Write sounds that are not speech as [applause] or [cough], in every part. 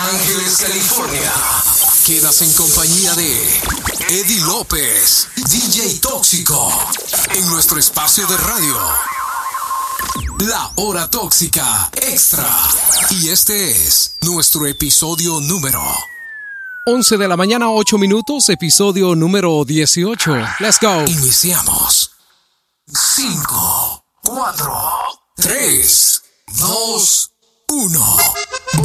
Ángeles, California. Quedas en compañía de Eddie López, DJ Tóxico, en nuestro espacio de radio. La hora tóxica extra. Y este es nuestro episodio número 11 de la mañana, 8 minutos, episodio número 18. Let's go. Iniciamos. 5, 4, 3, 2, 1.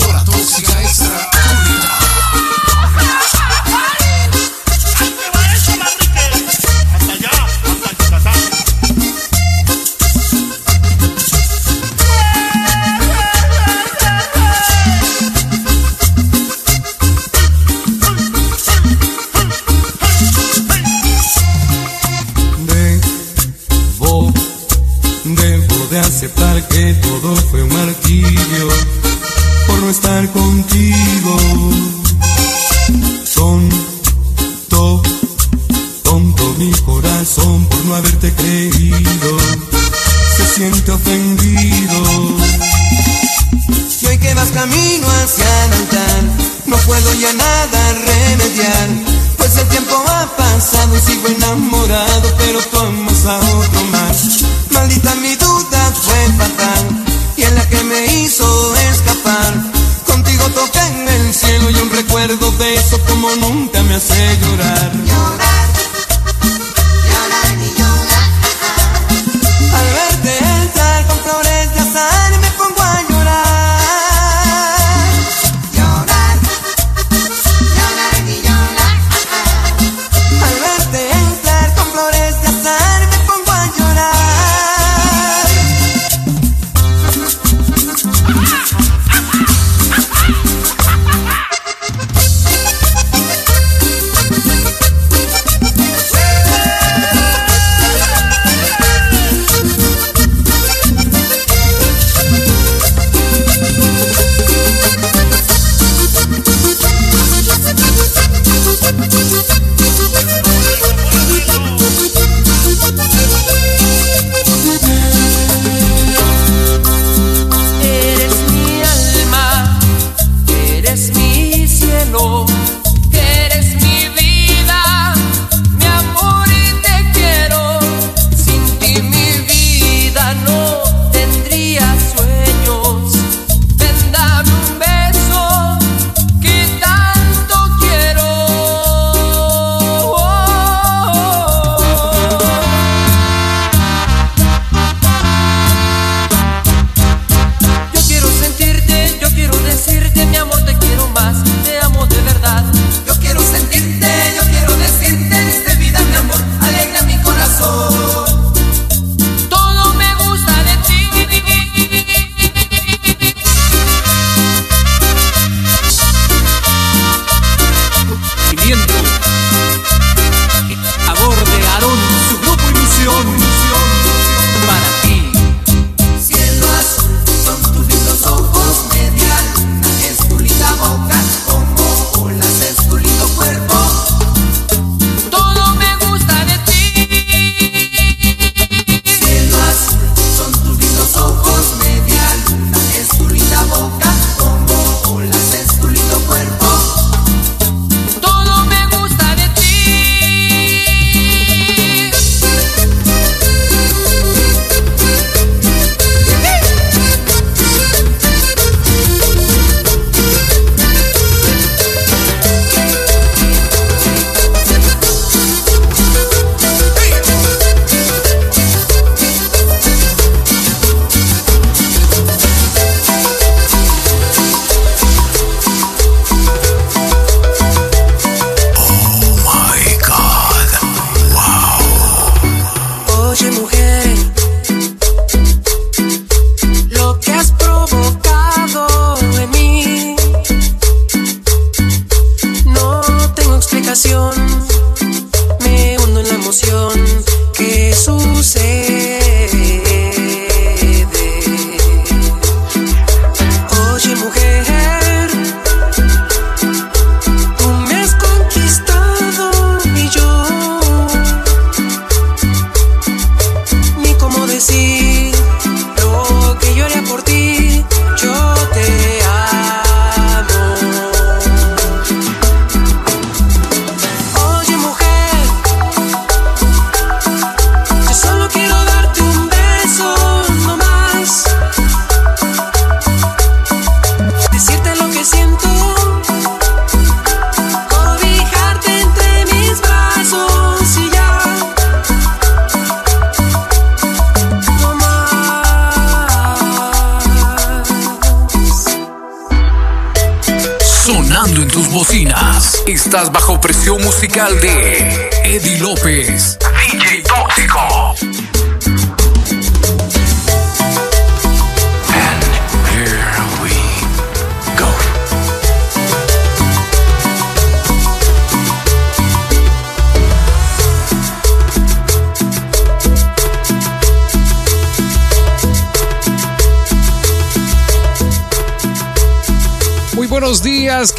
Hora tóxica extra. Que todo fue un martirio por no estar contigo. Tonto, tonto mi corazón por no haberte creído. Se siente ofendido. Y hoy que vas camino hacia el altar, no puedo ya nada remediar. Pues el tiempo ha pasado y sigo enamorado, pero tú amas a otro más. Maldita mi fue fatal, y en la que me hizo escapar. Contigo toqué en el cielo y un recuerdo de eso como nunca me hace llorar. Llorar,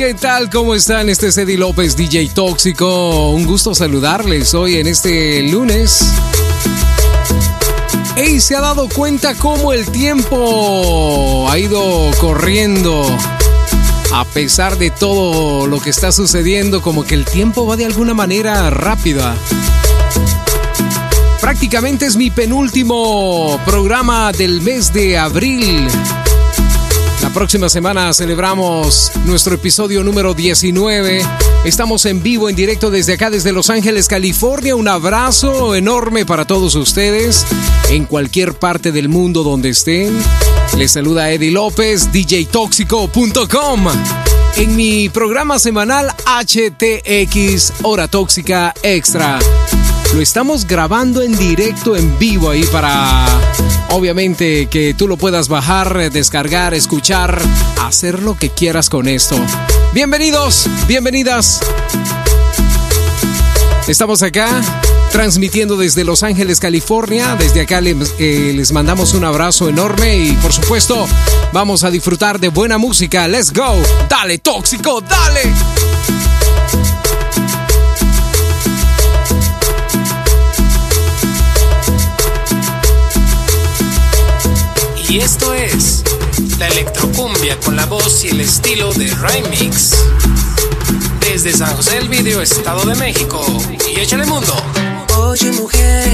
¿qué tal? ¿Cómo están? Este es Eddie López, DJ Tóxico. Un gusto saludarles hoy en este lunes. Ey, ¿se ha dado cuenta cómo el tiempo ha ido corriendo? A pesar de todo lo que está sucediendo, como que el tiempo va de alguna manera rápida. Prácticamente es mi penúltimo programa del mes de abril. La próxima semana celebramos nuestro episodio número 19. Estamos en vivo, en directo desde acá, desde Los Ángeles, California. Un abrazo enorme para todos ustedes en cualquier parte del mundo donde estén. Les saluda Eddie López, djtóxico.com. En mi programa semanal HTX Hora Tóxica Extra. Lo estamos grabando en directo, en vivo ahí para, obviamente, que tú lo puedas bajar, descargar, escuchar, hacer lo que quieras con esto. Bienvenidos, bienvenidas. Estamos acá transmitiendo desde Los Ángeles, California. Desde acá les, eh, les mandamos un abrazo enorme y por supuesto vamos a disfrutar de buena música. Let's go. Dale, tóxico, dale. Y esto es la electrocumbia con la voz y el estilo de Remix. Desde San José del Video, Estado de México. Y échale mundo. Oye mujer,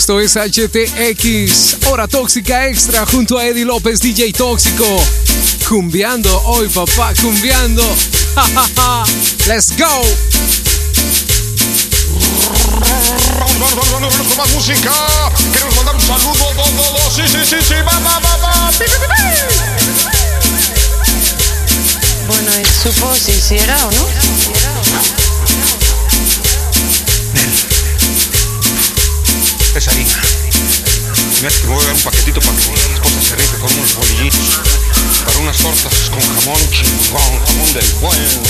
Esto es HTX, Hora Tóxica Extra, junto a Eddie López, DJ Tóxico. Cumbiando hoy, papá, cumbiando. Let's go. Más música. Queremos mandar un saludo. Do, do, do. Sí, sí, sí, sí. Bueno, supo si hiciera o no. Es harina. Mira que me voy a dar un paquetito para que mi esposa se rife con unos bolillitos. Para unas tortas con jamón chingón, jamón del bueno.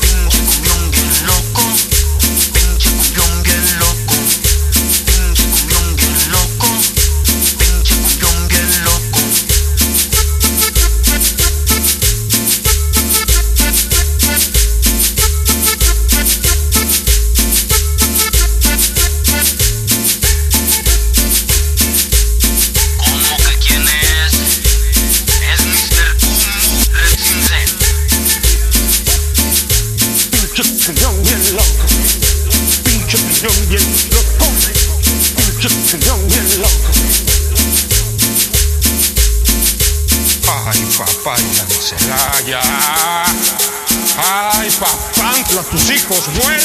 Pinche cumbión bien loco, pinche cumbión bien loco, papá, tus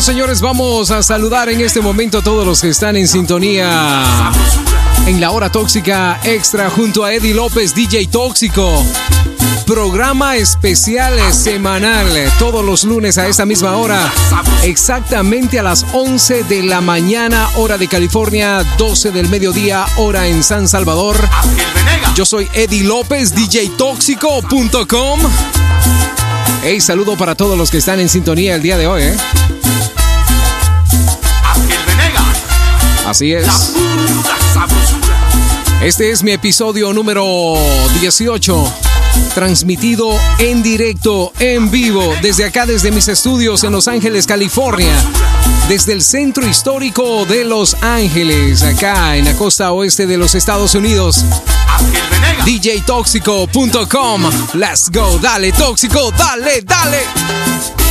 Señores, vamos a saludar en este momento a todos los que están en sintonía en la hora tóxica extra junto a Eddie López, DJ Tóxico. Programa especial semanal todos los lunes a esta misma hora, exactamente a las 11 de la mañana, hora de California, 12 del mediodía, hora en San Salvador. Yo soy Eddie López, DJTóxico.com. Hey, saludo para todos los que están en sintonía el día de hoy, ¿eh? Así es. Este es mi episodio número 18, transmitido en directo, en vivo, desde acá, desde mis estudios en Los Ángeles, California, desde el centro histórico de Los Ángeles, acá en la costa oeste de los Estados Unidos. DJTóxico.com. Let's go, dale, tóxico, dale, dale.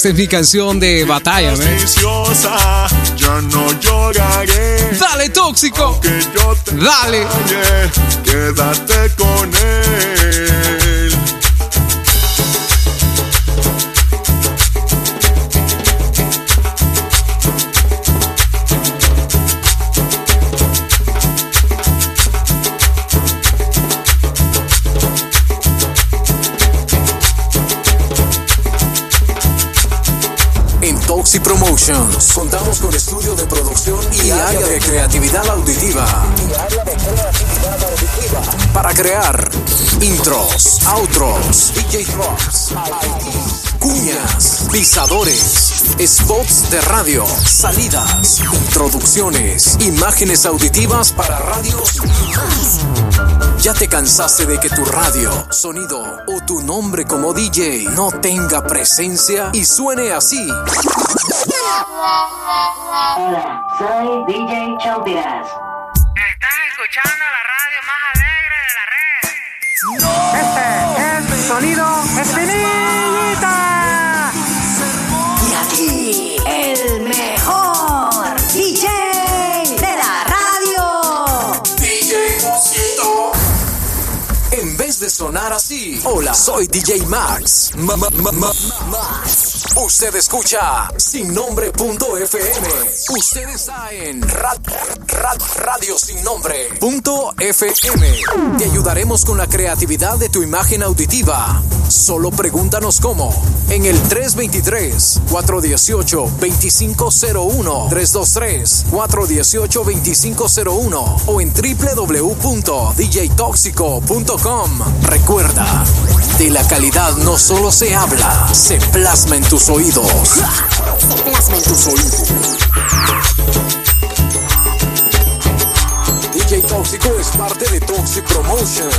Esta es mi canción de batalla, ya no lloraré. Dale, tóxico. Que yo te Dale. Quédate con él. Contamos con estudio de producción y área de creatividad auditiva. Para crear intros, outros, DJ drops, cuñas, pisadores, spots de radio, salidas, introducciones, imágenes auditivas para radios. ¿Ya te cansaste de que tu radio, sonido o tu nombre como DJ no tenga presencia y suene así? Hola, soy DJ Chompiras. Estás escuchando la radio más alegre de la red. Este es Sonido Espinita. Y aquí, el mejor DJ de la radio. En vez de sonar así, hola, soy DJ Max. Ma- ma- ma- ma- Max. Usted escucha sin nombre.fm. Usted está en ra- ra- radio sin nombre. FM. Te ayudaremos con la creatividad de tu imagen auditiva. Solo pregúntanos cómo. En el 323-418-2501. 323-418-2501. O en www.djtoxico.com. Recuerda, de la calidad no solo se habla, se plasma en tus oídos. Plasma tus oídos. DJ Tóxico es parte de Toxic Promotions.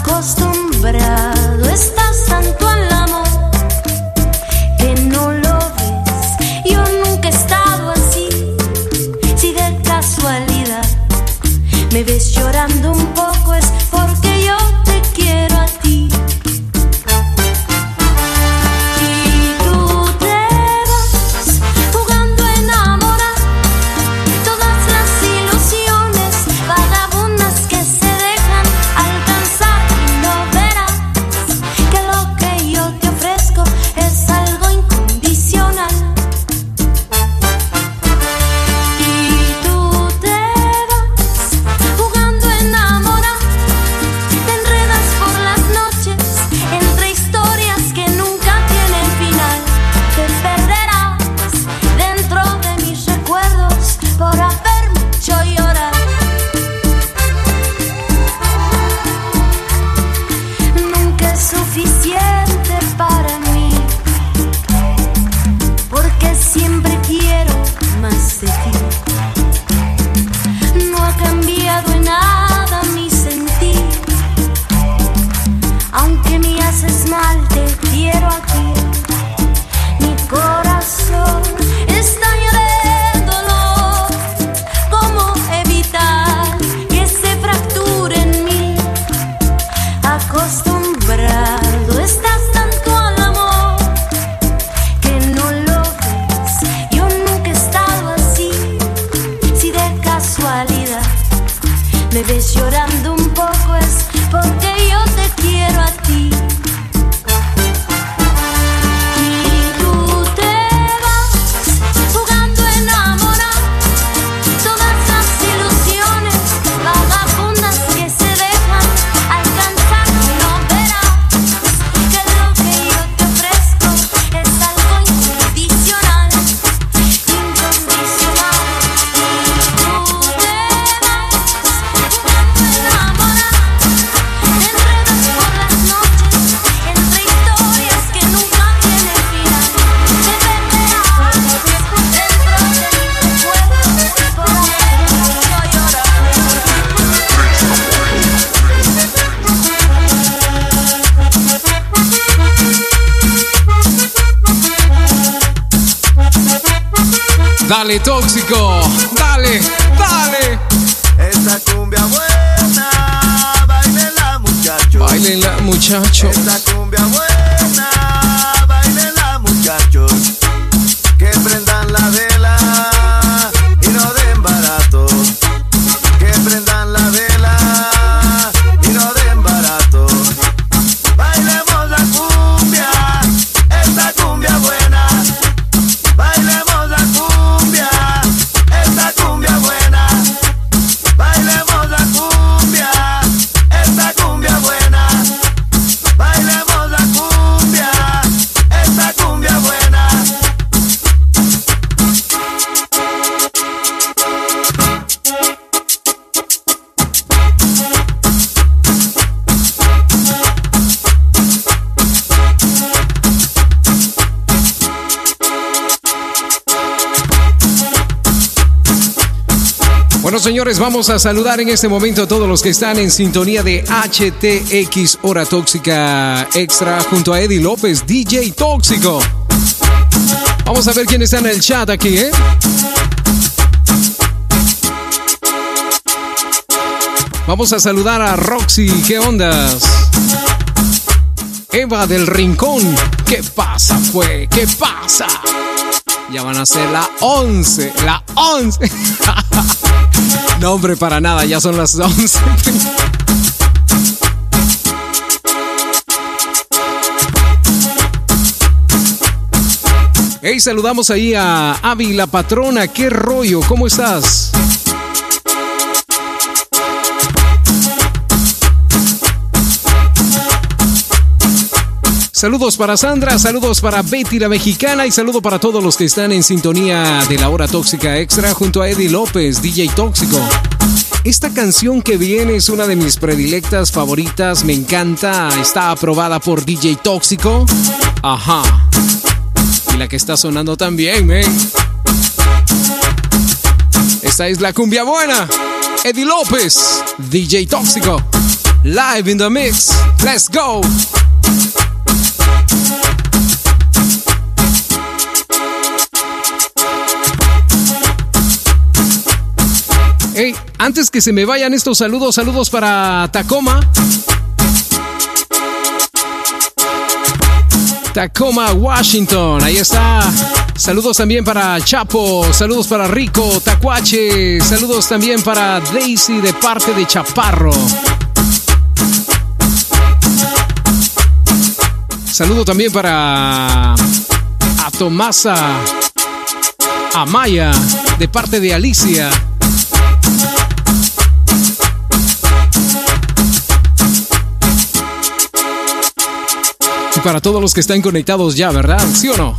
acostumbrado estás tanto al amor que no lo ves. Yo nunca he estado así. Si de casualidad me ves llorando un poco. Señores, vamos a saludar en este momento a todos los que están en sintonía de HTX Hora Tóxica Extra junto a Eddie López, DJ Tóxico. Vamos a ver quién está en el chat aquí, ¿eh? Vamos a saludar a Roxy, ¿qué ondas? Eva del Rincón, ¿qué pasa, fue? ¿Qué pasa? Ya van a ser la 11, la 11. No, hombre, para nada, ya son las 11. Hey, saludamos ahí a Avi, la patrona. ¿Qué rollo? ¿Cómo estás? Saludos para Sandra, saludos para Betty la mexicana y saludo para todos los que están en sintonía de la hora tóxica extra junto a Eddie López, DJ Tóxico. Esta canción que viene es una de mis predilectas favoritas, me encanta, está aprobada por DJ Tóxico. Ajá. Y la que está sonando también, men. Esta es la cumbia buena. Eddie López, DJ Tóxico. Live in the mix. Let's go. Hey, antes que se me vayan estos saludos, saludos para Tacoma. Tacoma, Washington. Ahí está. Saludos también para Chapo, saludos para Rico, Tacuache, saludos también para Daisy de parte de Chaparro. Saludo también para a Tomasa Amaya de parte de Alicia. Para todos los que están conectados ya, ¿verdad? ¿Sí o no?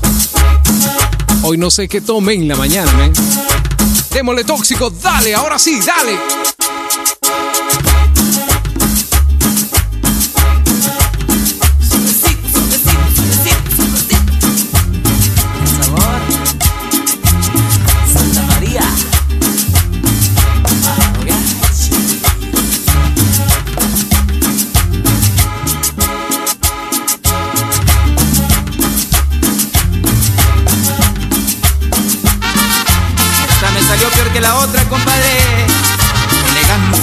Hoy no sé qué tomen en la mañana, ¿eh? Démosle tóxico, dale, ahora sí, dale.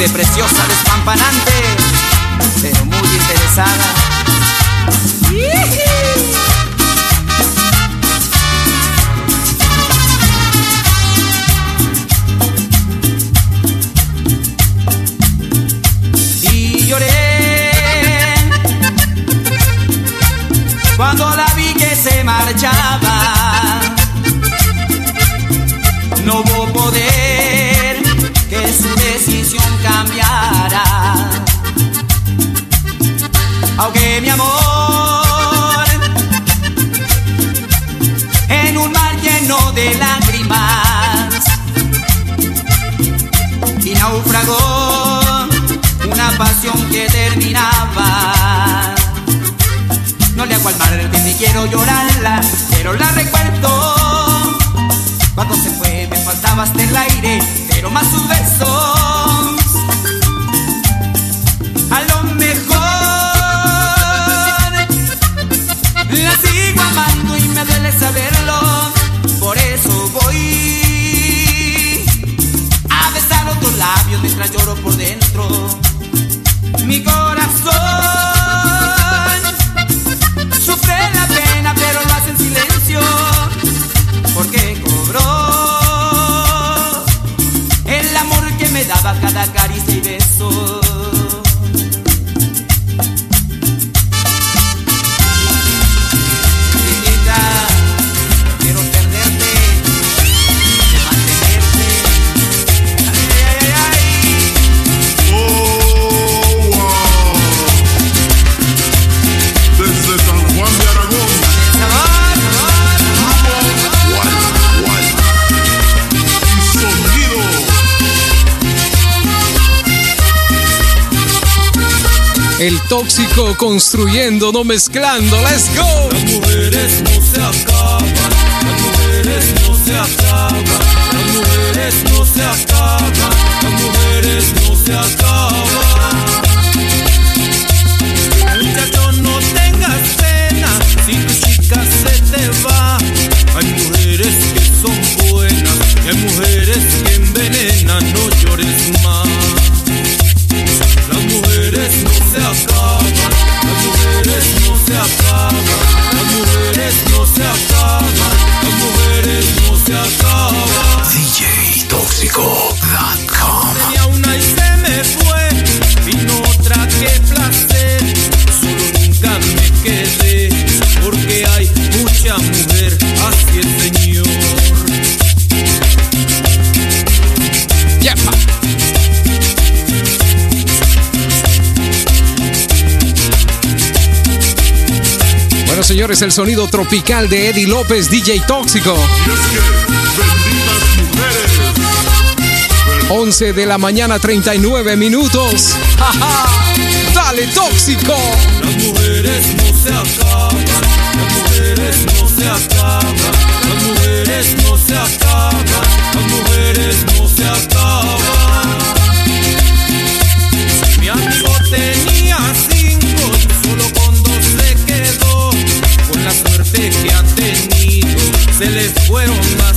Preciosa, despampanante, pero muy interesada. Aunque mi amor en un mar lleno de lágrimas y naufragó una pasión que terminaba. No le hago al mar que ni quiero llorarla, pero la recuerdo. Cuando se fue me faltaba hasta el aire, pero más sus besos. duele saberlo, por eso voy a besar otros labios mientras lloro por dentro. Mi corazón sufre la pena, pero lo hace en silencio, porque cobró el amor que me daba cada caricia y beso. tóxico construyendo, no mezclando. Let's go. Las mujeres no se acaban, las mujeres no se acaban, las mujeres no se acaban, las mujeres no se acaban. señores, el sonido tropical de Eddie López, DJ Tóxico. 11 de la mañana, 39 minutos. ¡Ja, ja! ¡Dale, Tóxico! Las mujeres no se acaban, las mujeres no se acaban, las mujeres no se acaban. se fueron más.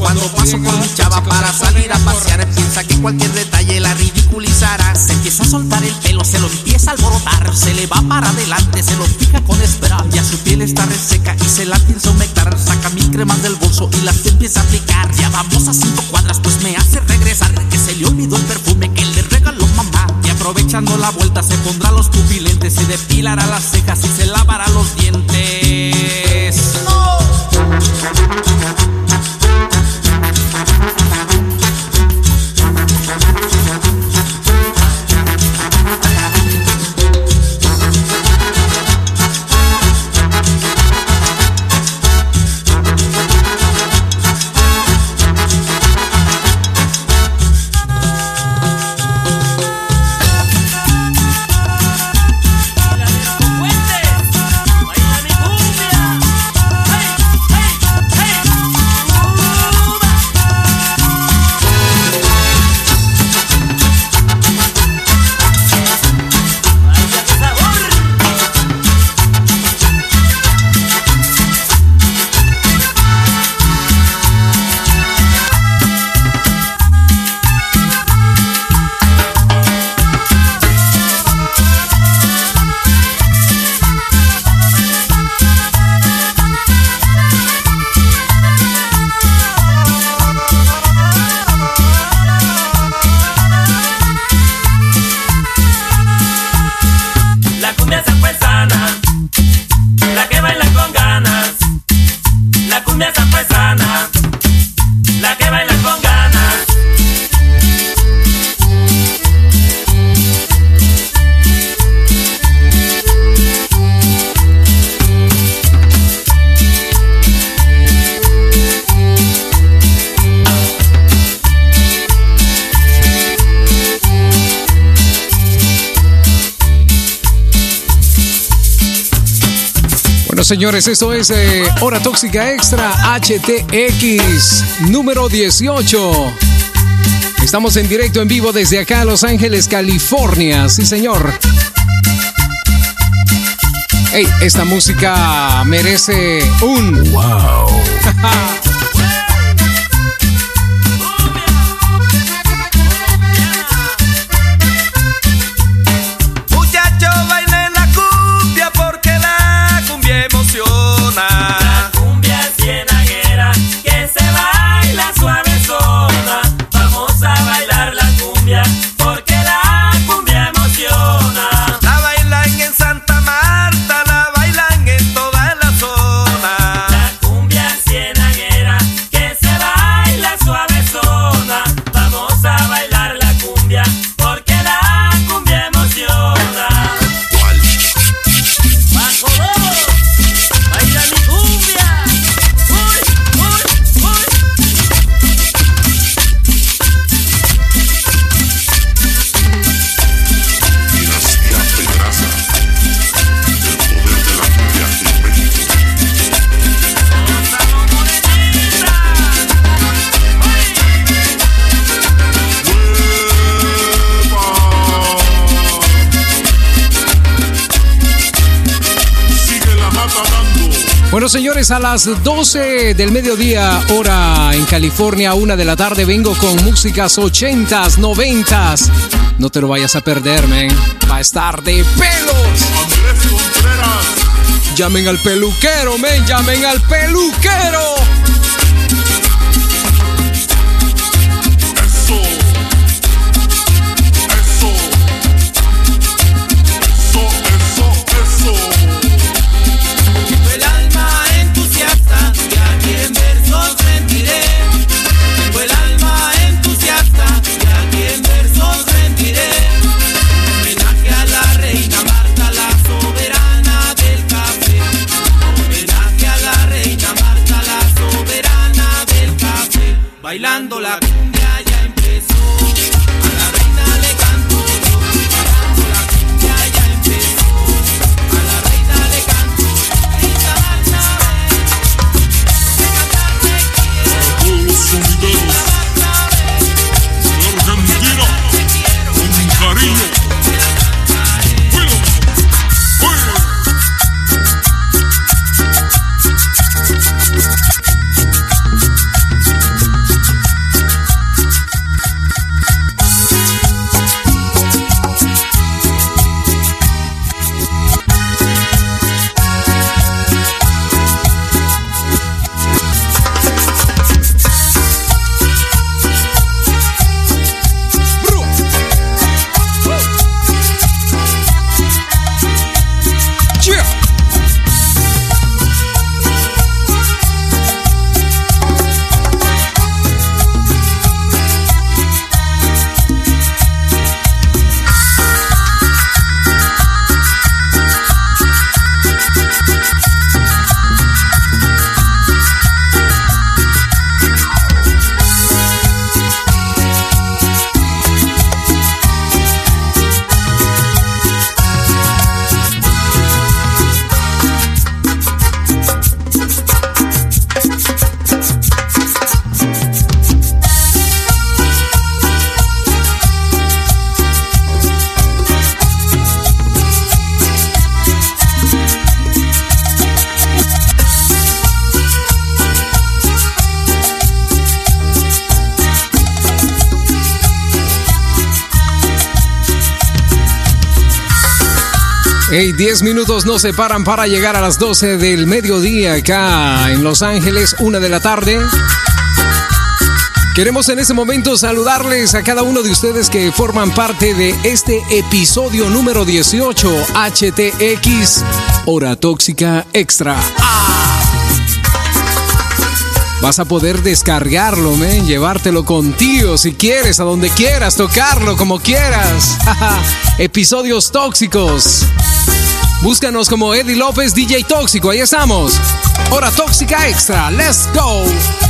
Cuando paso con mi chava para salir a pasear Piensa que cualquier detalle la ridiculizará. Se empieza a soltar el pelo, se lo empieza a alborotar Se le va para adelante, se lo fija con espera Ya su piel está reseca y se la piensa humectar. Saca mil cremas del bolso y las empieza a aplicar. Ya vamos a cinco cuadras, pues me hace regresar. Que se le olvidó el perfume que le regaló mamá. Y aprovechando la vuelta se pondrá los pupilentes Se depilará las cejas y se lavará los dientes. La señores, esto es eh, Hora Tóxica Extra HTX número 18. Estamos en directo en vivo desde acá, Los Ángeles, California. Sí, señor. Hey, esta música merece un wow. [laughs] a las 12 del mediodía, hora en California, una de la tarde, vengo con músicas 80s, 90s. No te lo vayas a perder, man. Va a estar de pelos. Andrés Contreras. Llamen al peluquero, men. Llamen al peluquero. Hey, 10 minutos nos separan para llegar a las 12 del mediodía acá en Los Ángeles, una de la tarde. Queremos en este momento saludarles a cada uno de ustedes que forman parte de este episodio número 18 HTX Hora Tóxica Extra. ¡Ah! Vas a poder descargarlo, man, llevártelo contigo si quieres, a donde quieras, tocarlo como quieras. [laughs] Episodios tóxicos. Búscanos como Eddie López DJ Tóxico, ahí estamos. Hora Tóxica Extra, let's go.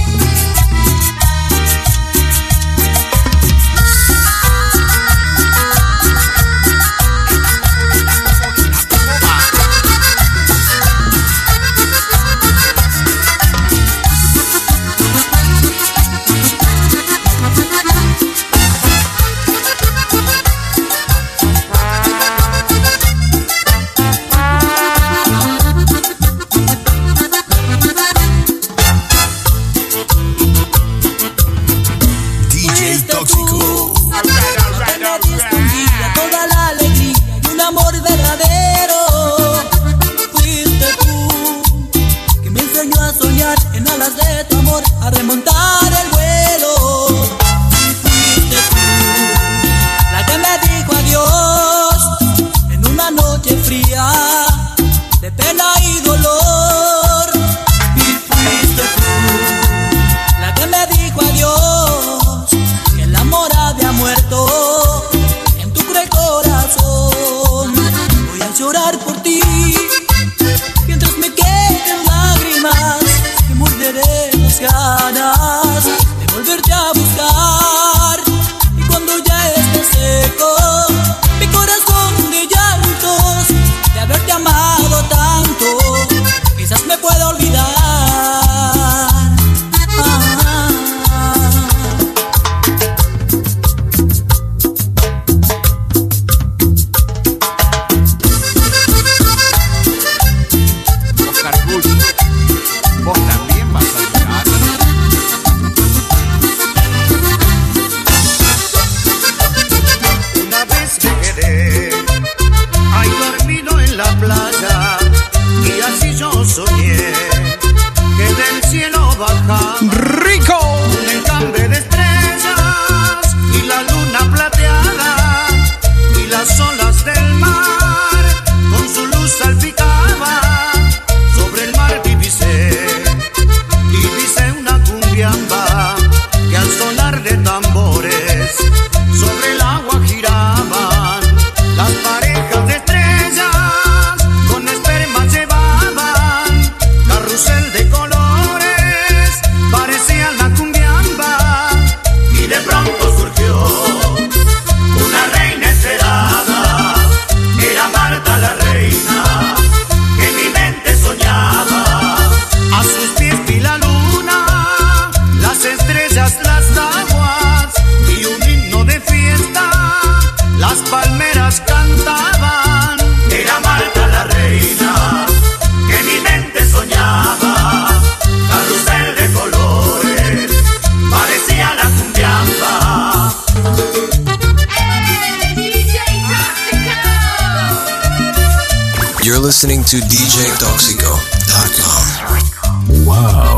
DJToxico.com. Wow.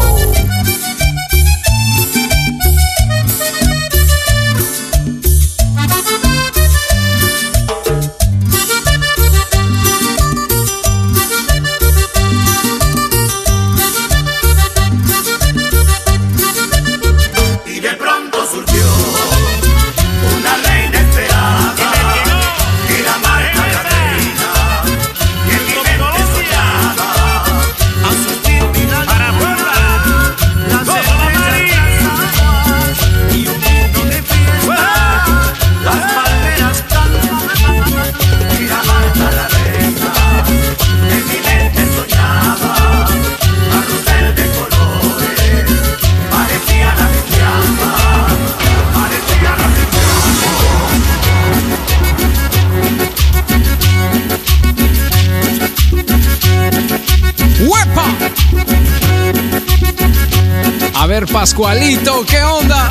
ver, Pascualito, ¿qué onda?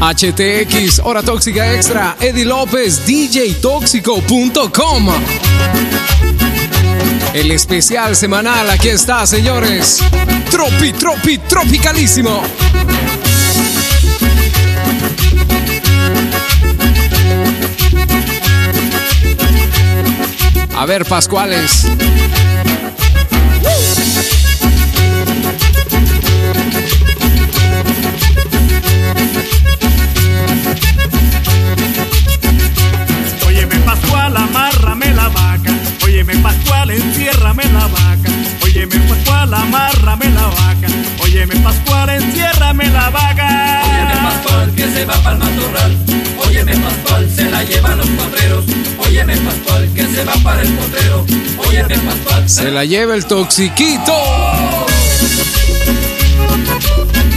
HTX, Hora Tóxica Extra, Eddie López, DJTóxico.com. El especial semanal, aquí está, señores. Tropi, tropi, tropicalísimo. A ver, Pascuales. Óyeme Pascual, enciérrame la vaca. Óyeme Pascual que se va para el matorral. Óyeme Pascual, se la llevan los potreros. Óyeme Pascual que se va para el potrero. Óyeme Pascual. Se la lleva el toxiquito.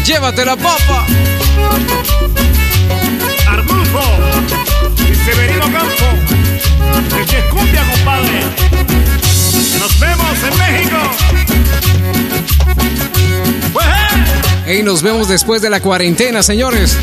Llévate la papa. Arnulfo y Severino Campo. Desde Cumbia, compadre. Nos vemos en México. Eh. Y nos vemos después de la cuarentena, señores.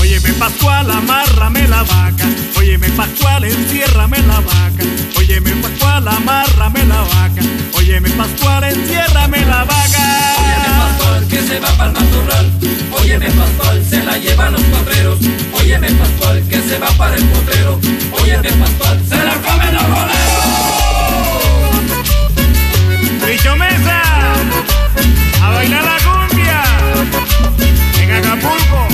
Óyeme Pascual, amárrame la vaca. Óyeme Pascual, enciérrame la vaca. Óyeme Pascual, amárrame la vaca. Óyeme Pascual, enciérrame la vaca. Se va para el matorral. Óyeme Pascual, se la llevan los potreros. Óyeme Pascual que se va para el potrero. Óyeme Pascual, se la comen los boleros. Bicho Mesa, a bailar la cumbia en Acapulco.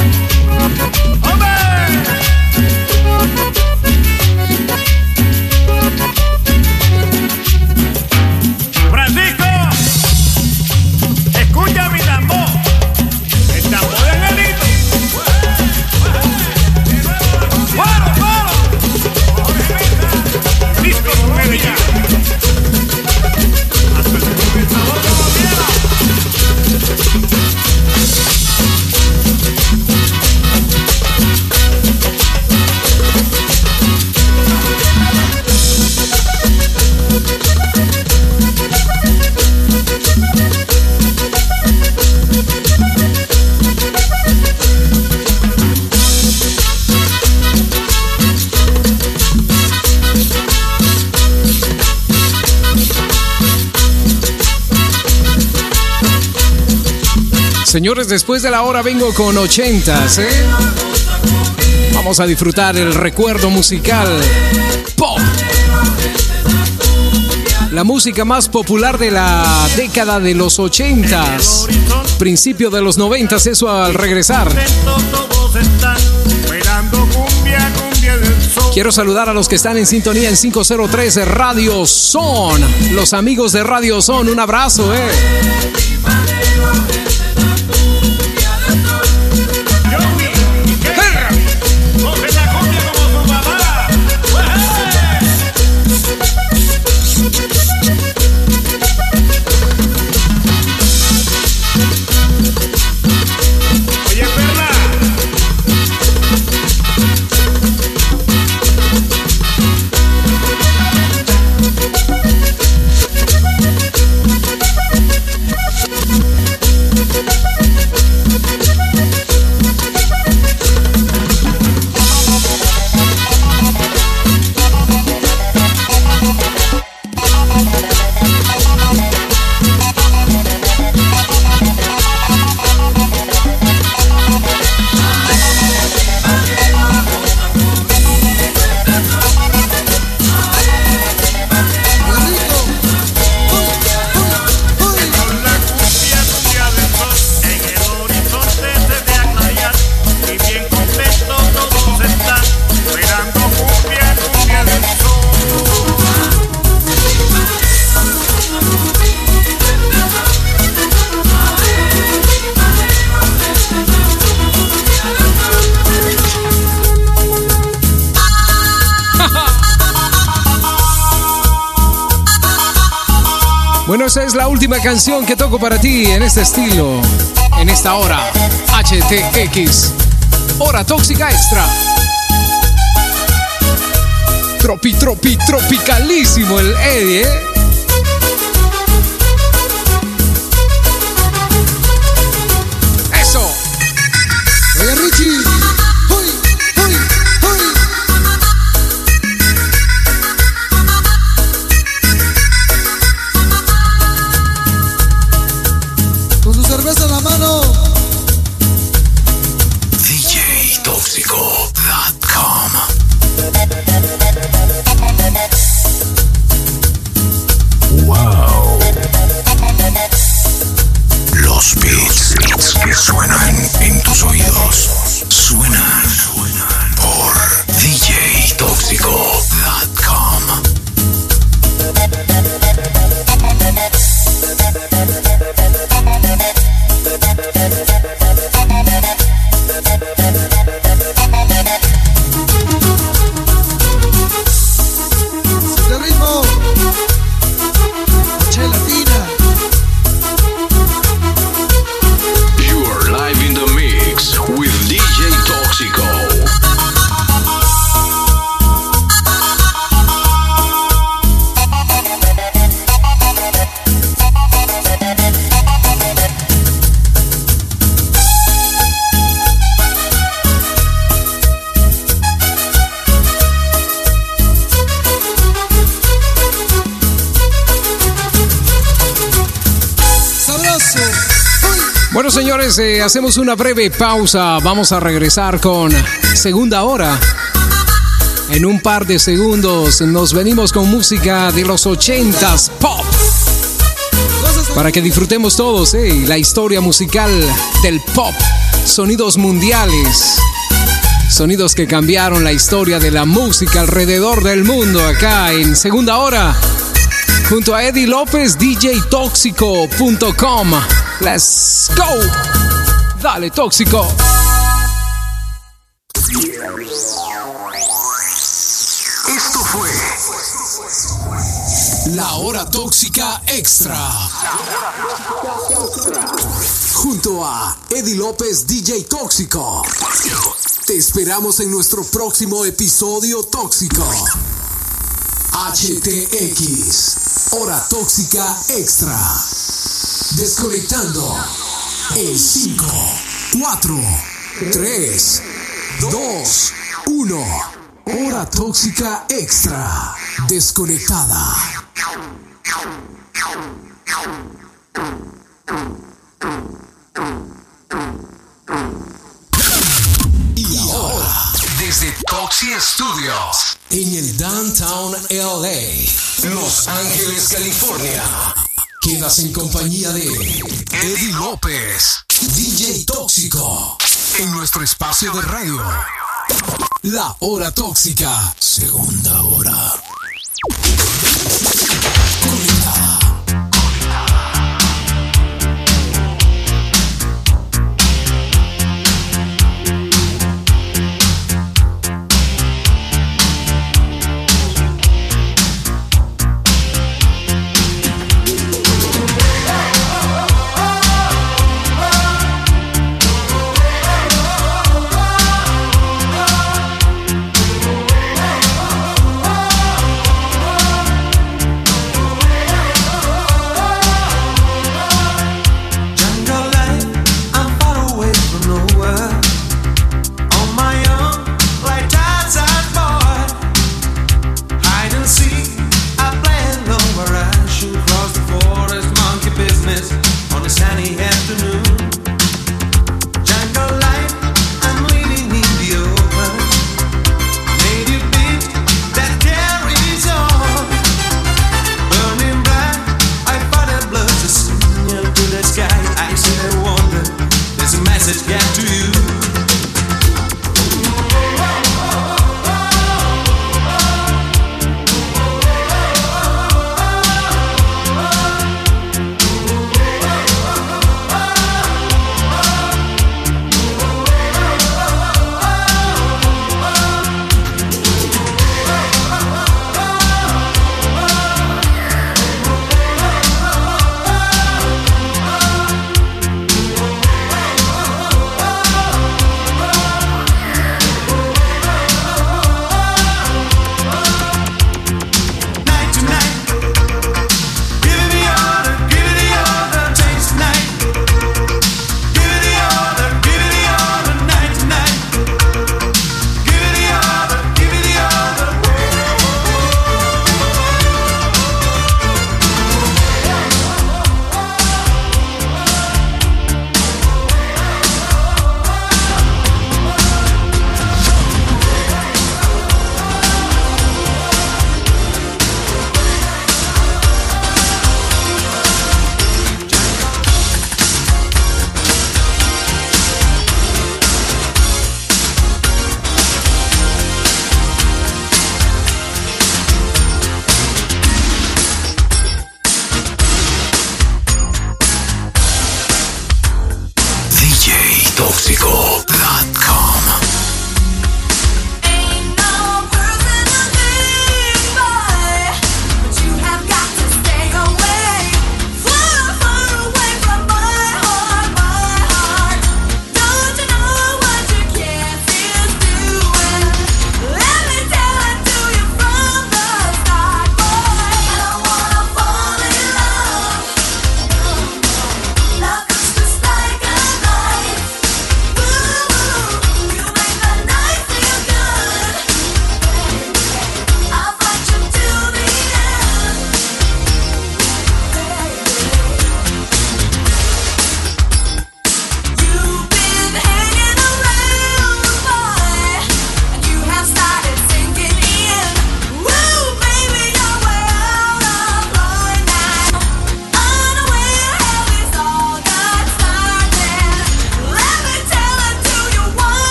Señores, después de la hora vengo con 80, ¿eh? Vamos a disfrutar el recuerdo musical pop. La música más popular de la década de los 80, principio de los 90, eso al regresar. Quiero saludar a los que están en sintonía en 503 Radio Son. Los amigos de Radio Son, un abrazo, eh. canción que toco para ti en este estilo, en esta hora, HTX, hora tóxica extra. Tropi, tropi, tropicalísimo el Eddie, ¿eh? Señores, eh, hacemos una breve pausa. Vamos a regresar con segunda hora. En un par de segundos nos venimos con música de los ochentas pop. Para que disfrutemos todos eh, la historia musical del pop. Sonidos mundiales. Sonidos que cambiaron la historia de la música alrededor del mundo acá en segunda hora. Junto a Eddie López, DJTóxico.com. Let's go. Dale, tóxico. Esto fue La Hora Tóxica Extra. Junto a Eddie López DJ Tóxico. Te esperamos en nuestro próximo episodio tóxico. HTX. Hora Tóxica Extra. Desconectando. En 5, 4, 3, 2, 1. Hora Tóxica Extra. Desconectada. Y ahora, desde Toxi Studios, en el Downtown LA, Los Ángeles, California. Quedas en compañía de Eddie López, DJ Tóxico, en nuestro espacio de radio. La Hora Tóxica, segunda hora.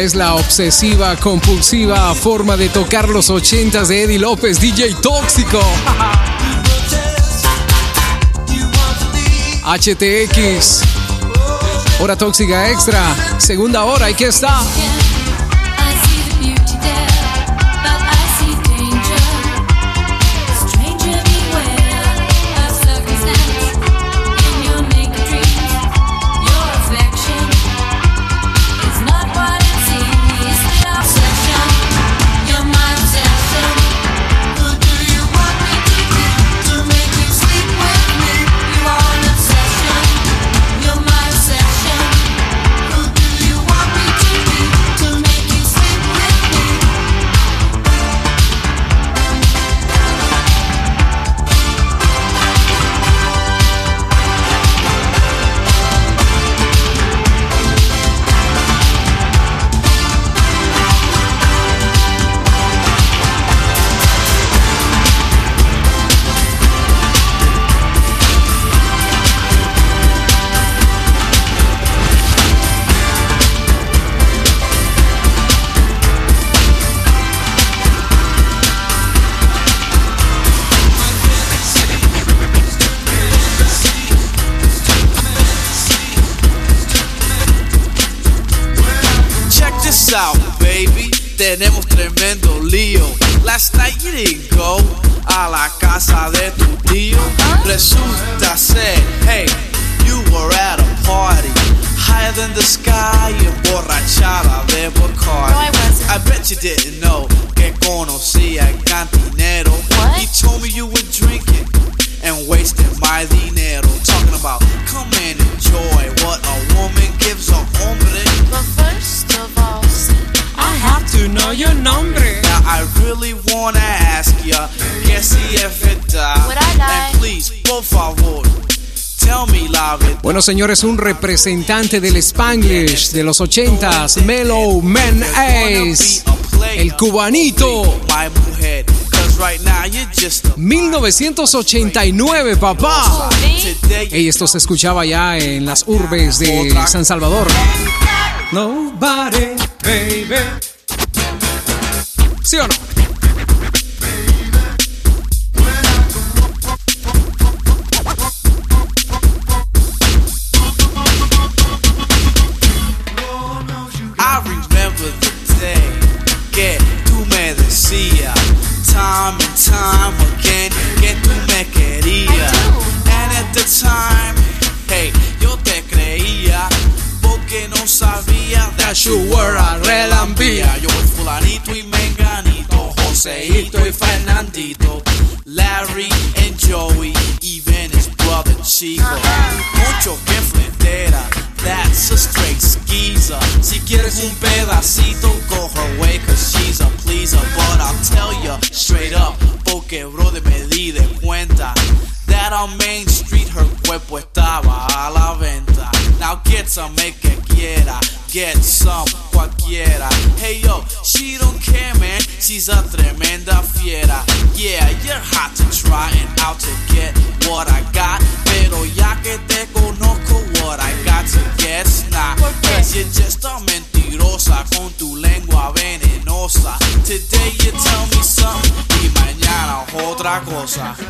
Es la obsesiva, compulsiva forma de tocar los ochentas de Eddie López, DJ Tóxico. [laughs] HTX. Hora tóxica extra. Segunda hora, ¿y aquí está. Bueno, señores, un representante del Spanglish de los 80s, Mellow Man Ace, el cubanito. 1989, papá. Y esto se escuchaba ya en las urbes de San Salvador. Nobody, baby. cosa.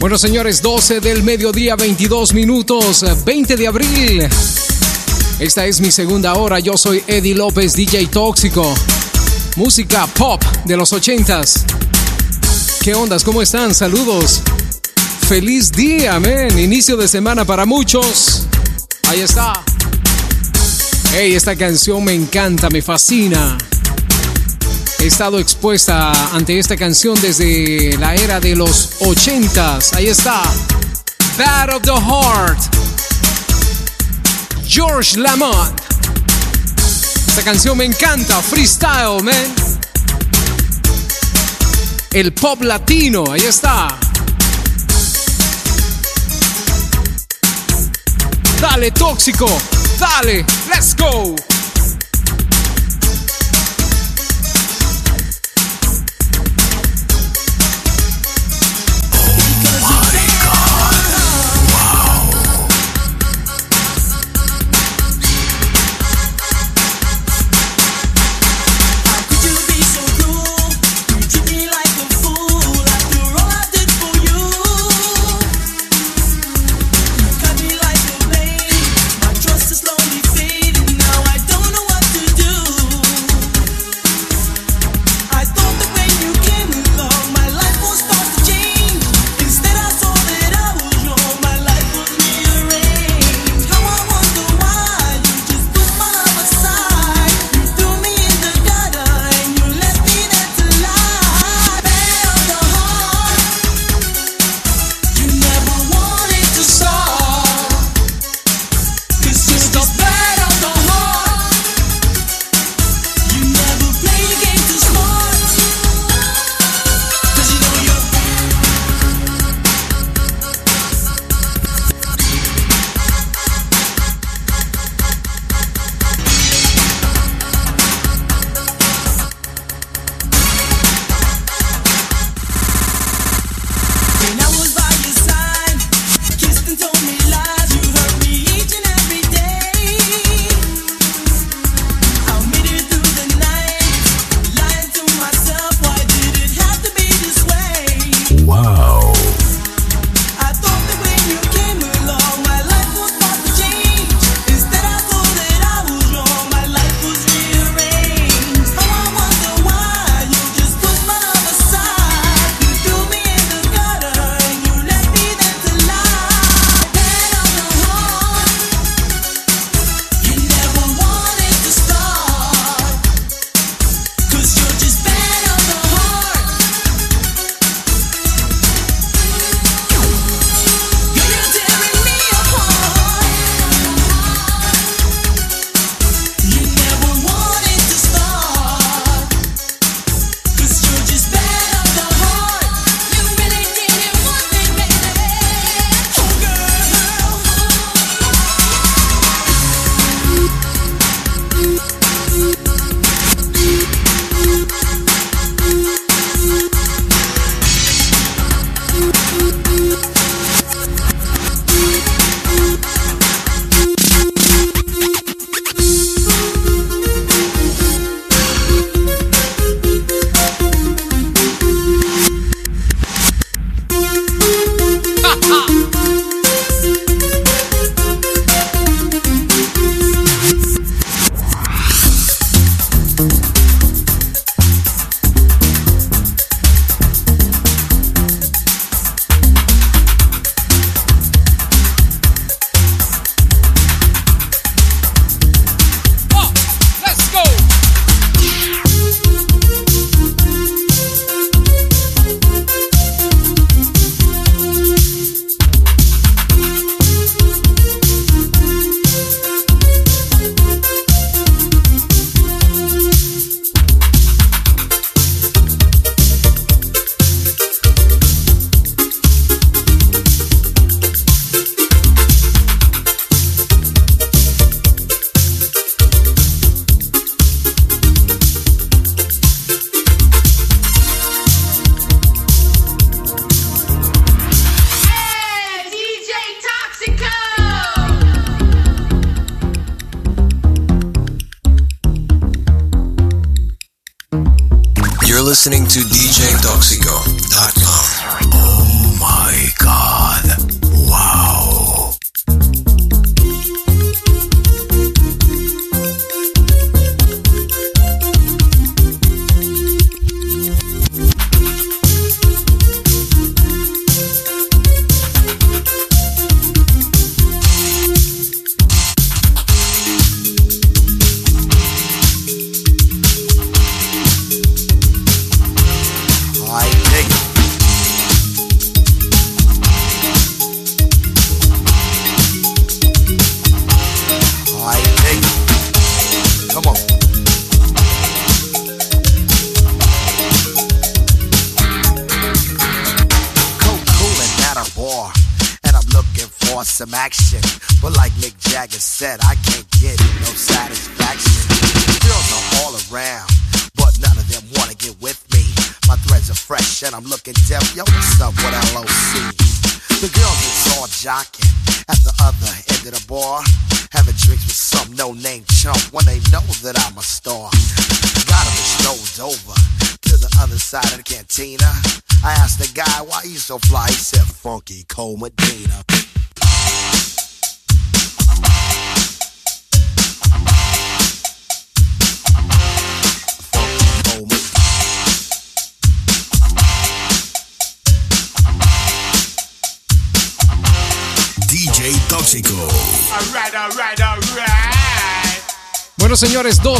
Bueno, señores, 12 del mediodía, 22 minutos, 20 de abril. Esta es mi segunda hora. Yo soy Eddie López, DJ Tóxico. Música pop de los 80s. ¿Qué ondas? ¿Cómo están? Saludos. Feliz día, men. Inicio de semana para muchos. Ahí está. Hey, esta canción me encanta, me fascina. Estado expuesta ante esta canción desde la era de los 80s. Ahí está. Bad of the Heart. George Lamont. Esta canción me encanta. Freestyle, man. El pop latino. Ahí está. Dale, tóxico. Dale. Let's go.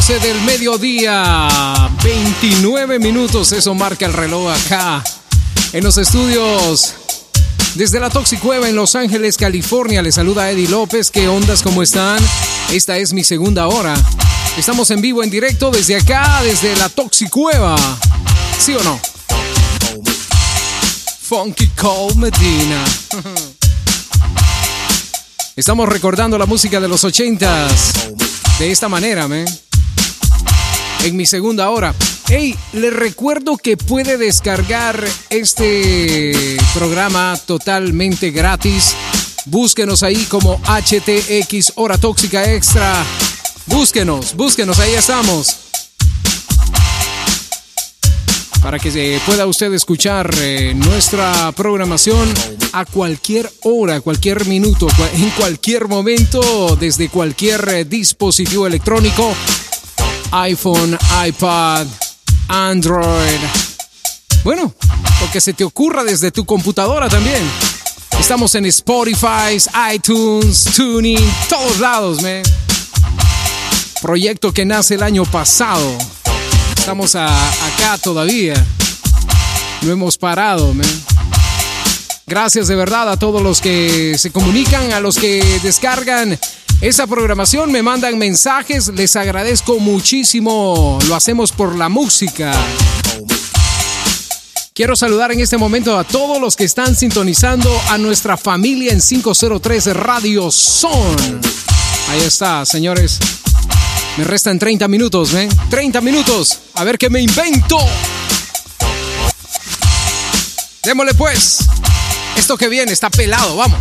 12 del mediodía, 29 minutos, eso marca el reloj acá en los estudios. Desde la Toxicueva en Los Ángeles, California, les saluda Eddie López. ¿Qué ondas? ¿Cómo están? Esta es mi segunda hora. Estamos en vivo, en directo desde acá, desde la Toxicueva. ¿Sí o no? Funky Cole Medina. Estamos recordando la música de los ochentas de esta manera, man. En mi segunda hora. Hey, les recuerdo que puede descargar este programa totalmente gratis. Búsquenos ahí como HTX Hora Tóxica Extra. Búsquenos, búsquenos, ahí estamos. Para que se pueda usted escuchar eh, nuestra programación a cualquier hora, cualquier minuto, en cualquier momento, desde cualquier eh, dispositivo electrónico, iPhone, iPad, Android. Bueno, lo que se te ocurra desde tu computadora también. Estamos en Spotify, iTunes, Tuning, todos lados, man. Proyecto que nace el año pasado. Estamos a- acá todavía. No hemos parado, man. Gracias de verdad a todos los que se comunican, a los que descargan esa programación, me mandan mensajes, les agradezco muchísimo. Lo hacemos por la música. Quiero saludar en este momento a todos los que están sintonizando a nuestra familia en 503 Radio Son. Ahí está, señores. Me restan 30 minutos, ¿ven? 30 minutos. A ver qué me invento. Démosle pues. Esto que viene está pelado, vamos.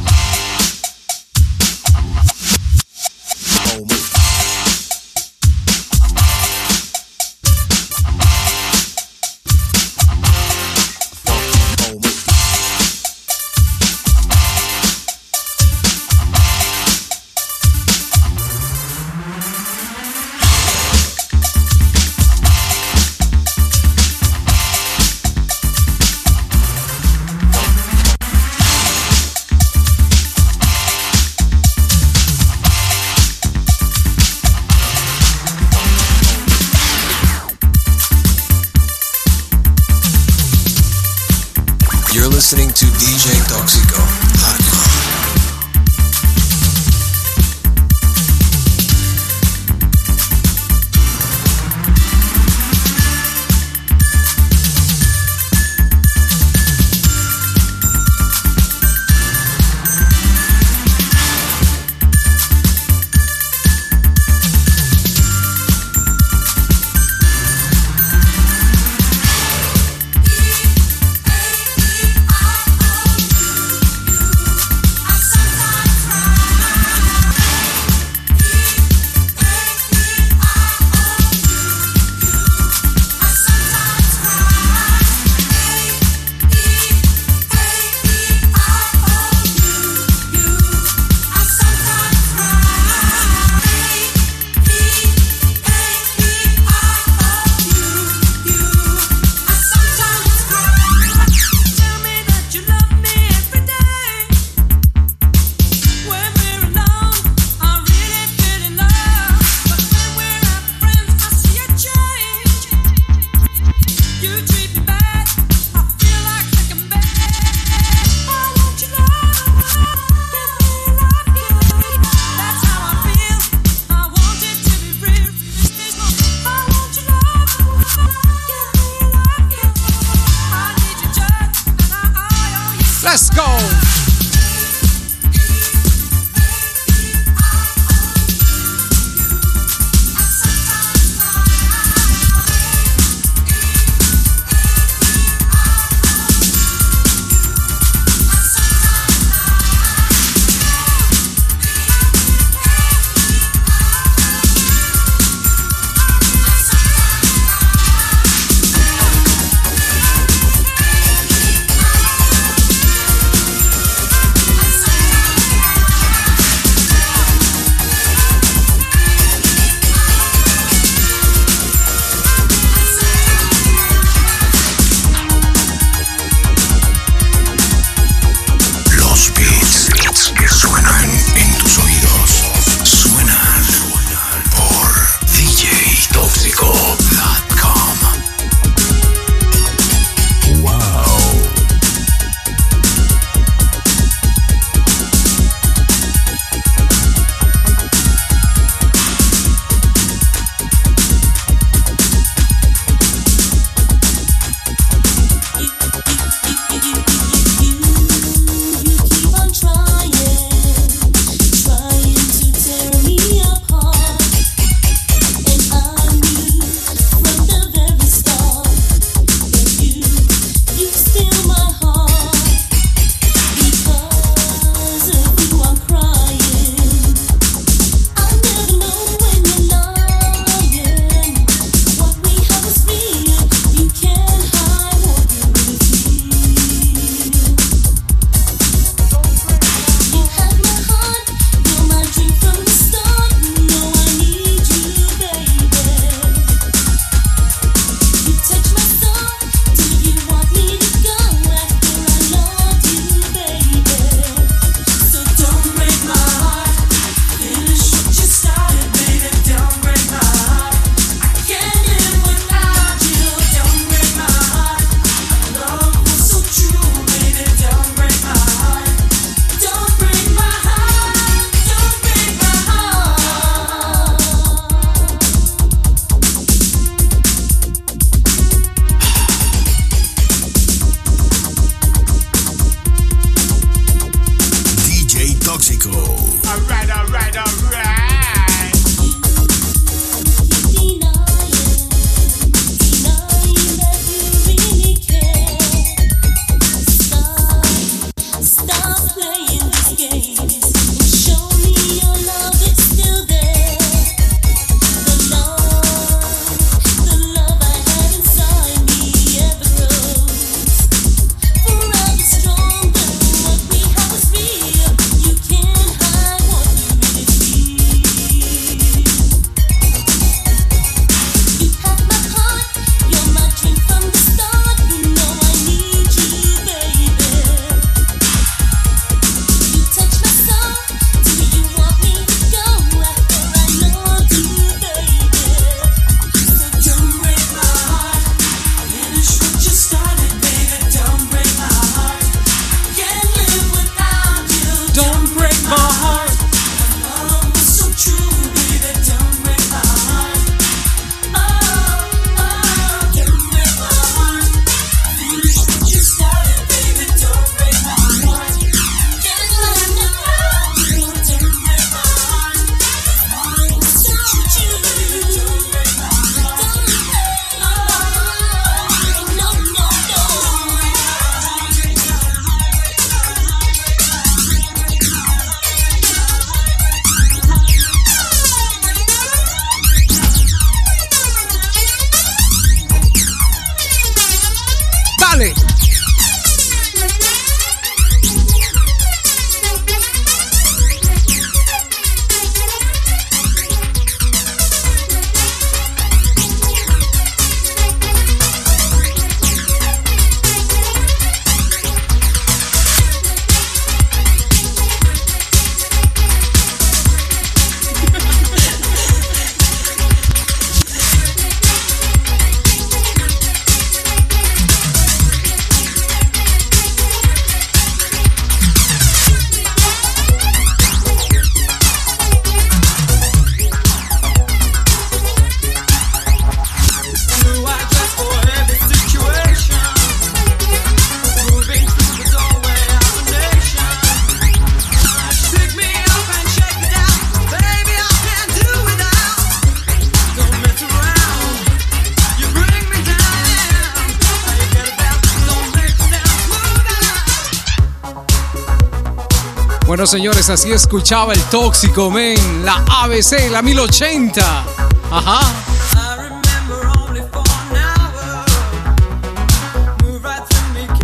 Bueno, señores, así escuchaba el tóxico, men. La ABC, la 1080. Ajá.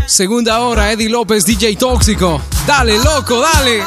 Segunda hora, Eddie López, DJ Tóxico. Dale, loco, dale.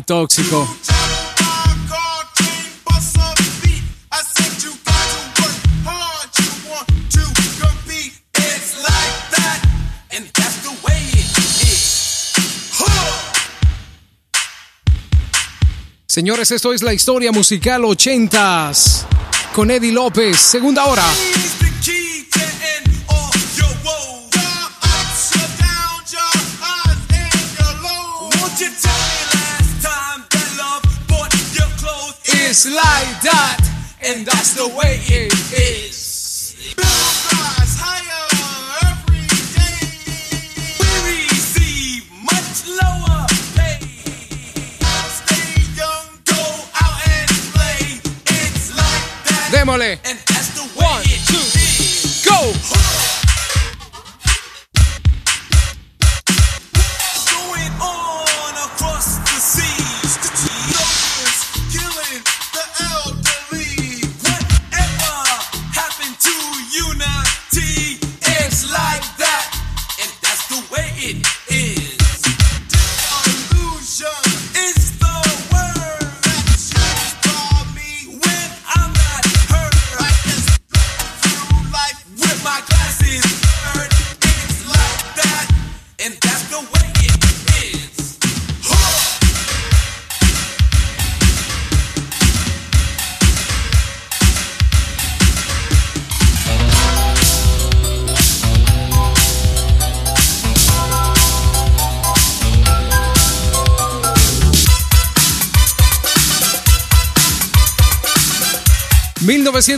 Tóxico. Señores, esto es la historia musical 80s con Eddie López, segunda hora.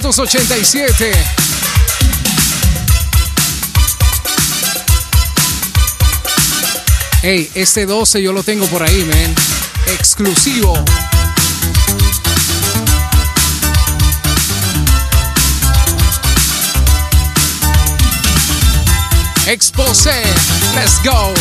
...1987... Hey, este 12 yo lo tengo por ahí, man. Exclusivo. Expose. Let's go.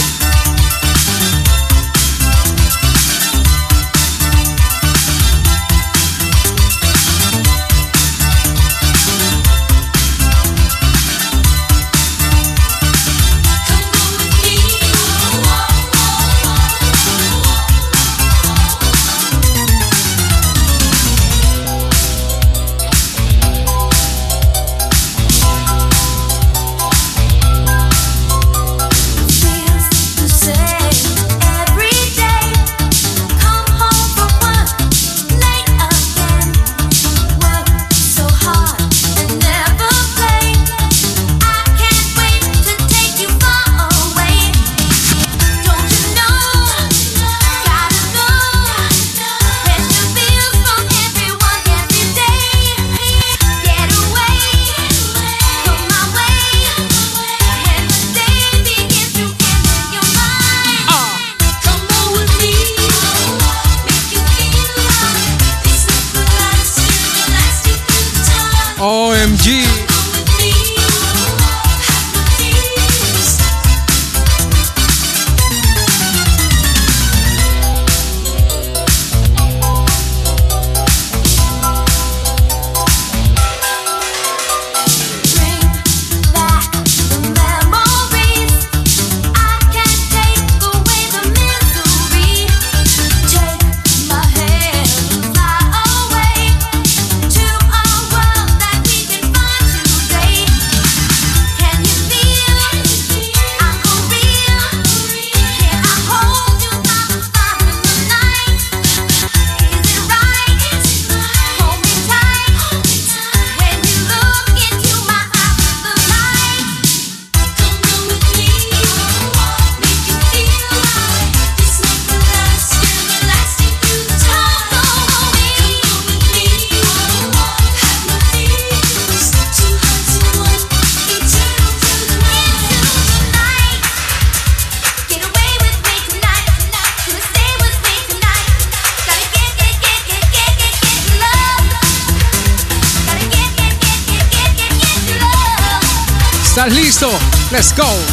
Go.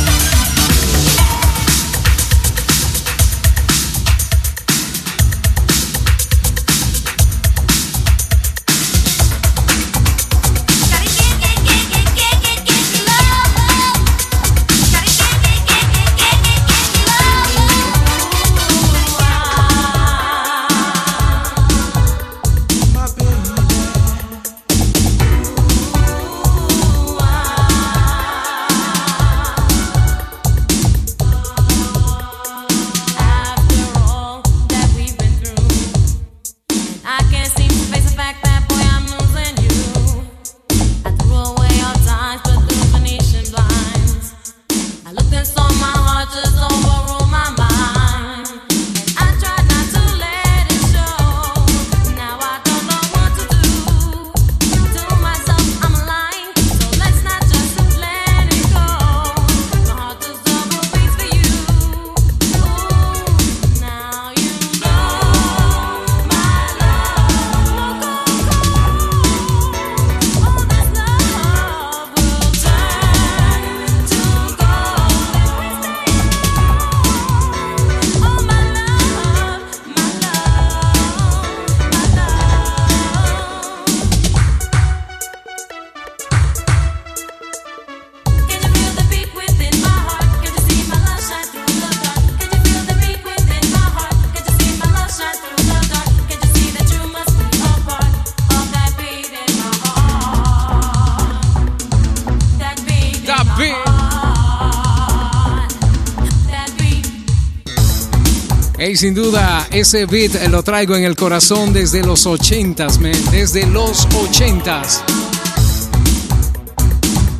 Hey, sin duda, ese beat lo traigo en el corazón desde los ochentas, man. Desde los ochentas.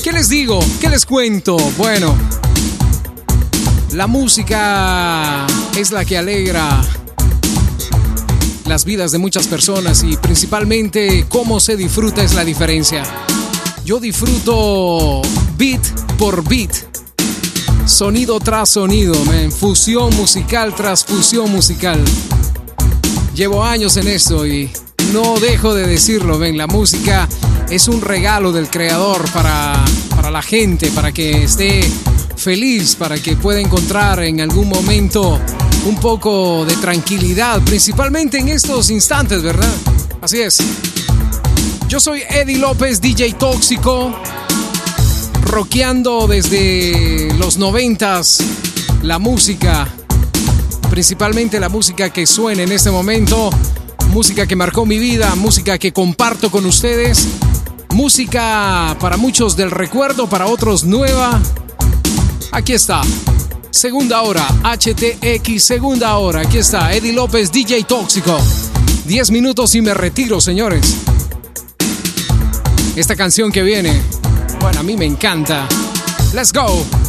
¿Qué les digo? ¿Qué les cuento? Bueno, la música es la que alegra las vidas de muchas personas y principalmente cómo se disfruta es la diferencia. Yo disfruto beat por beat, sonido tras sonido, man. fusión musical tras fusión musical. Llevo años en esto y no dejo de decirlo, ven, la música es un regalo del creador para, para la gente, para que esté feliz, para que pueda encontrar en algún momento un poco de tranquilidad, principalmente en estos instantes, ¿verdad? Así es. Yo soy Eddie López, DJ Tóxico, rockeando desde los noventas la música, principalmente la música que suena en este momento, música que marcó mi vida, música que comparto con ustedes, música para muchos del recuerdo, para otros nueva. Aquí está. Segunda hora, HTX, segunda hora. Aquí está, Eddie López, DJ Tóxico. 10 minutos y me retiro, señores. Esta canción que viene, bueno, a mí me encanta. Let's go.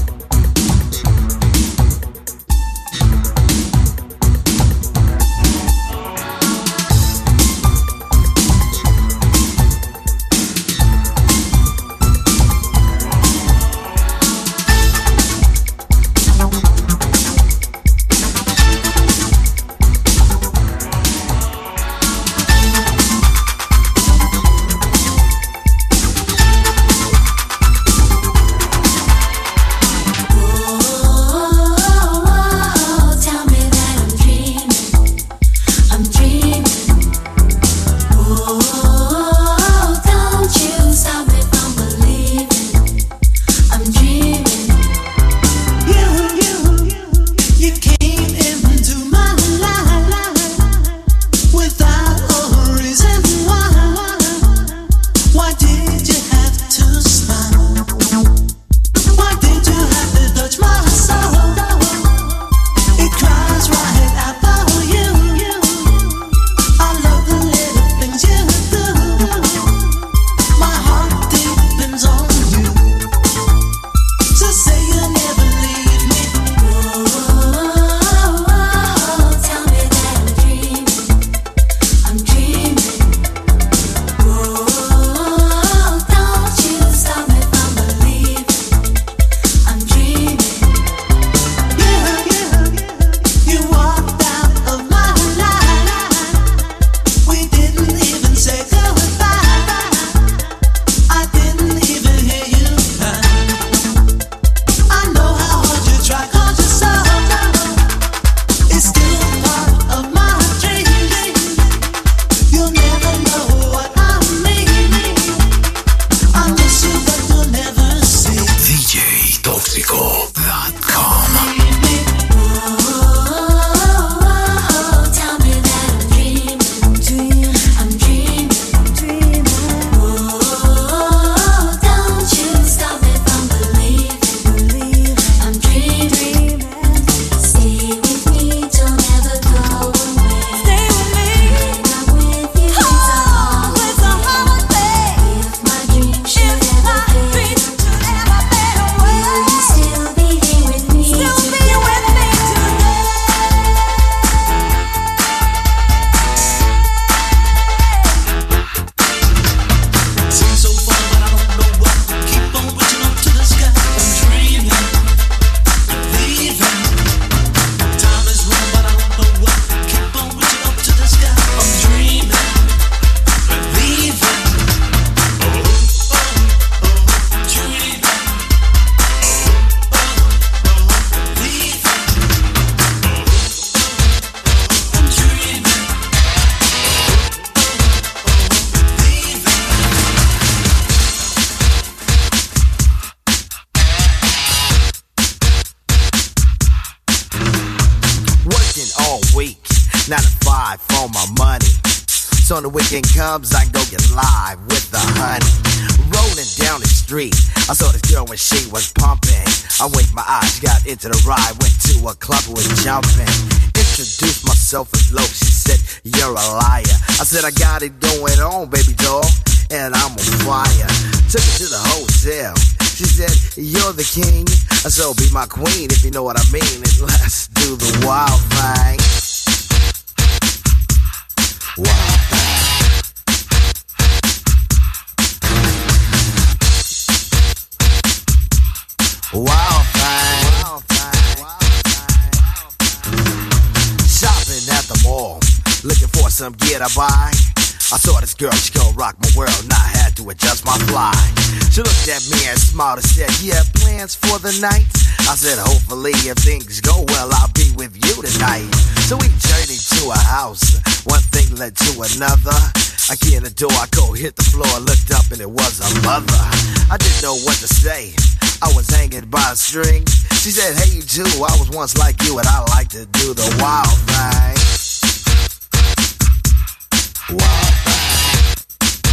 once like you, and I like to do the wild thing.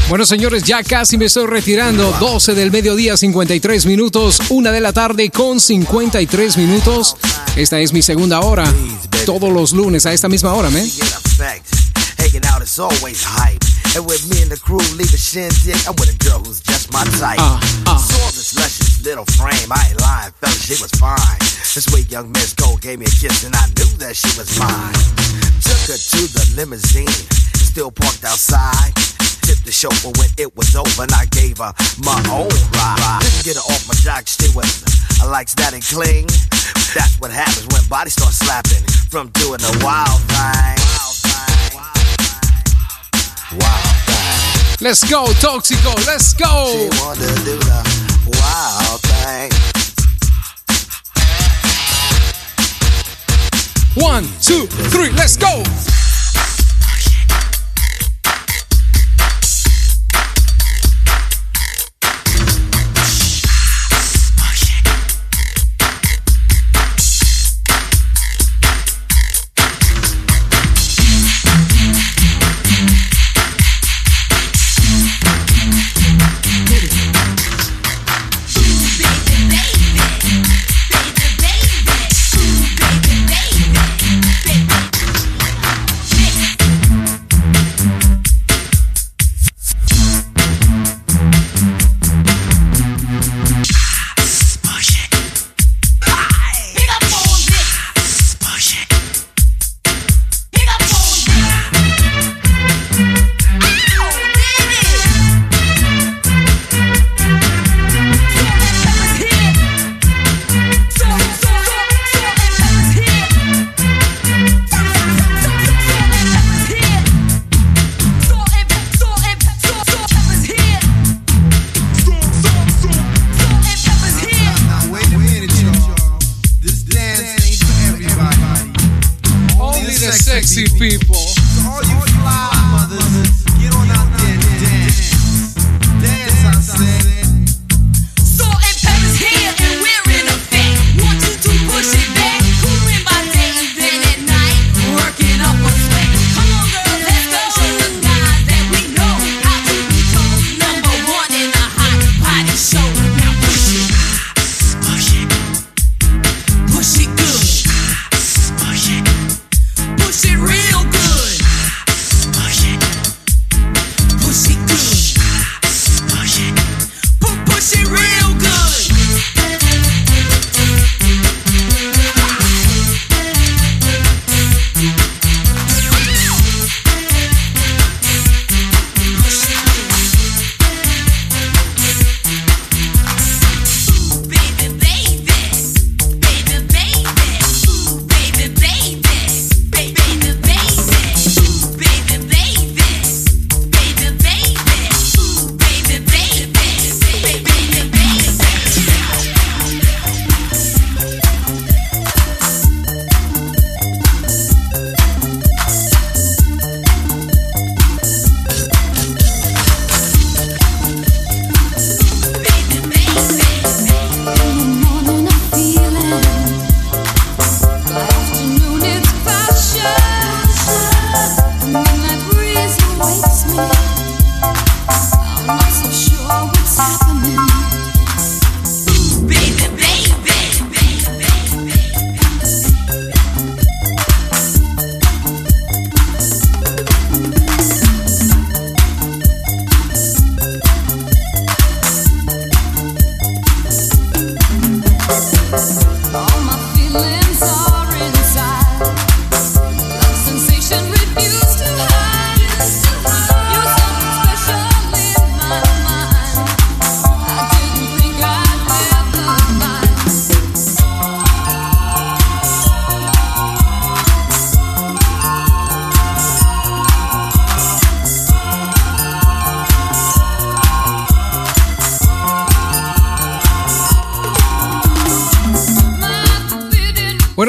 Bueno, señores, ya casi me estoy retirando. 12 del mediodía, 53 minutos. Una de la tarde con 53 minutos. Esta es mi segunda hora. Todos los lunes a esta misma hora, ¿me? Ah, ah. little frame. I ain't lying, fella, she was fine. This way, young Miss Gold gave me a kiss, and I knew that she was mine. Took her to the limousine, still parked outside Hit the show, but when it was over and I gave her my own ride. Couldn't get her off my jock steward. I likes that and cling. That's what happens when bodies start slapping from doing the wild thing. Wild thing. Wild thing. Let's go, Toxico. Let's go. One, two, three, let's go.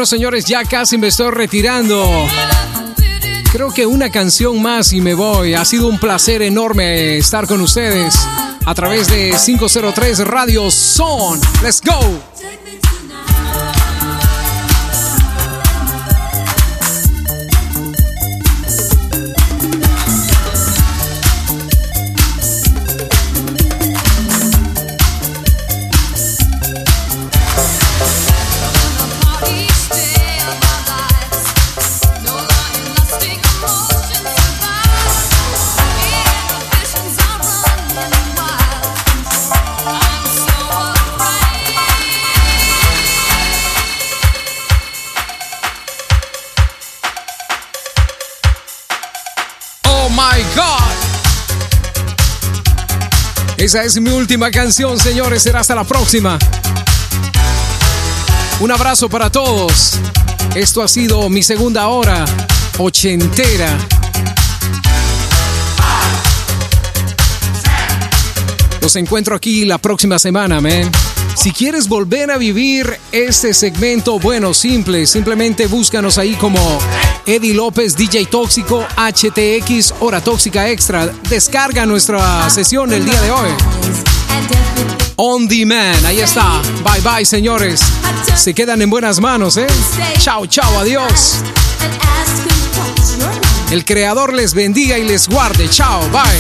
Señores, ya casi me estoy retirando. Creo que una canción más y me voy. Ha sido un placer enorme estar con ustedes a través de 503 Radio Son. Let's go. Esa es mi última canción, señores. Será hasta la próxima. Un abrazo para todos. Esto ha sido mi segunda hora ochentera. Los encuentro aquí la próxima semana, man. Si quieres volver a vivir este segmento, bueno, simple, simplemente búscanos ahí como Eddie López, DJ Tóxico, HTX, Hora Tóxica Extra. Descarga nuestra sesión el día de hoy. On Demand, ahí está. Bye bye, señores. Se quedan en buenas manos, ¿eh? Chao, chao, adiós. El creador les bendiga y les guarde. Chao, bye.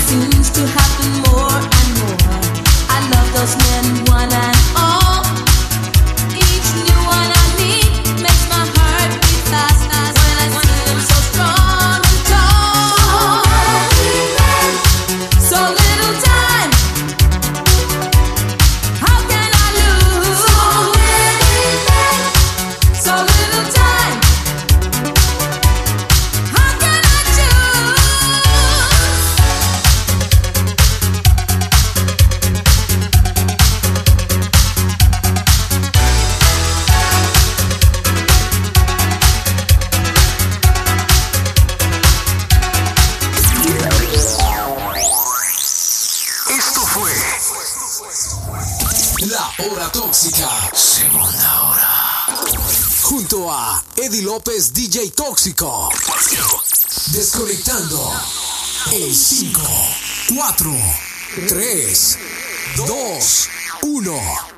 Eddie López, DJ Tóxico. Desconectando en 5, 4, 3, 2, 1.